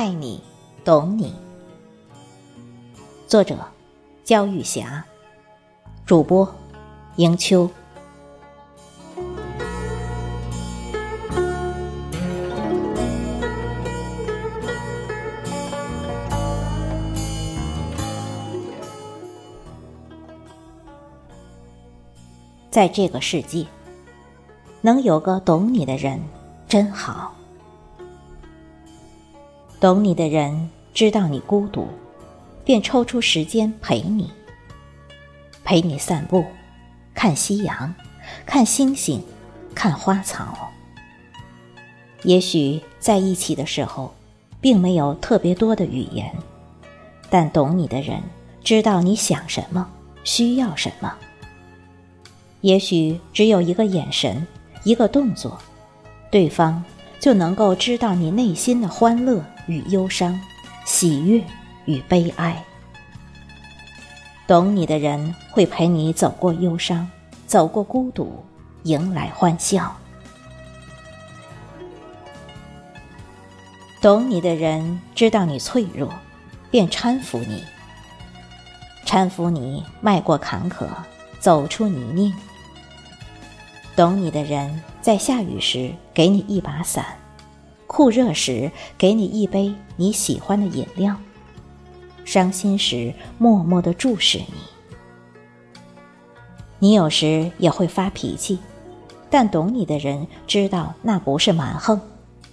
爱你懂你。作者：焦玉霞，主播：迎秋。在这个世界，能有个懂你的人真好。懂你的人知道你孤独，便抽出时间陪你，陪你散步，看夕阳，看星星，看花草。也许在一起的时候，并没有特别多的语言，但懂你的人知道你想什么，需要什么。也许只有一个眼神，一个动作，对方就能够知道你内心的欢乐与忧伤，喜悦与悲哀。懂你的人会陪你走过忧伤，走过孤独，迎来欢笑。懂你的人知道你脆弱，便搀扶你，搀扶你迈过坎坷，走出泥泞。懂你的人，在下雨时给你一把伞，酷热时给你一杯你喜欢的饮料，伤心时默默的注视你。你有时也会发脾气，但懂你的人知道那不是蛮横，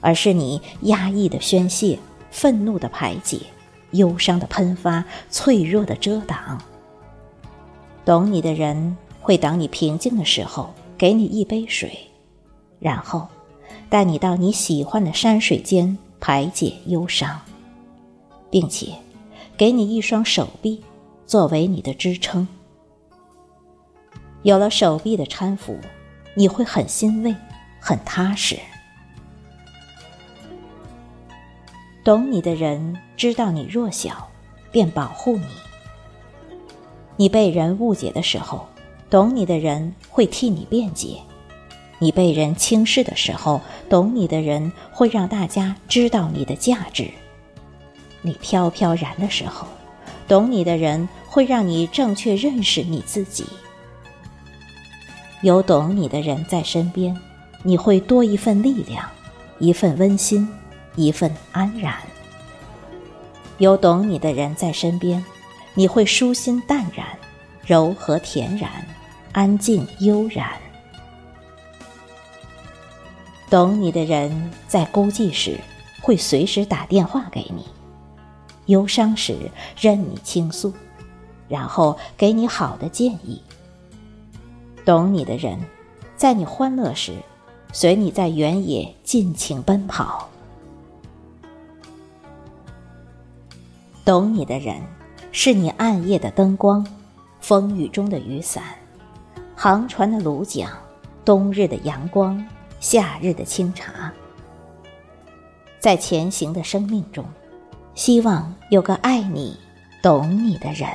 而是你压抑的宣泄、愤怒的排解、忧伤的喷发、脆弱的遮挡。懂你的人会等你平静的时候。给你一杯水，然后带你到你喜欢的山水间排解忧伤，并且给你一双手臂作为你的支撑。有了手臂的搀扶，你会很欣慰，很踏实。懂你的人知道你弱小，便保护你。你被人误解的时候。懂你的人会替你辩解，你被人轻视的时候，懂你的人会让大家知道你的价值；你飘飘然的时候，懂你的人会让你正确认识你自己。有懂你的人在身边，你会多一份力量，一份温馨，一份安然。有懂你的人在身边，你会舒心淡然，柔和恬然。安静悠然，懂你的人在孤寂时会随时打电话给你，忧伤时任你倾诉，然后给你好的建议。懂你的人，在你欢乐时，随你在原野尽情奔跑。懂你的人，是你暗夜的灯光，风雨中的雨伞。航船的橹桨，冬日的阳光，夏日的清茶，在前行的生命中，希望有个爱你、懂你的人。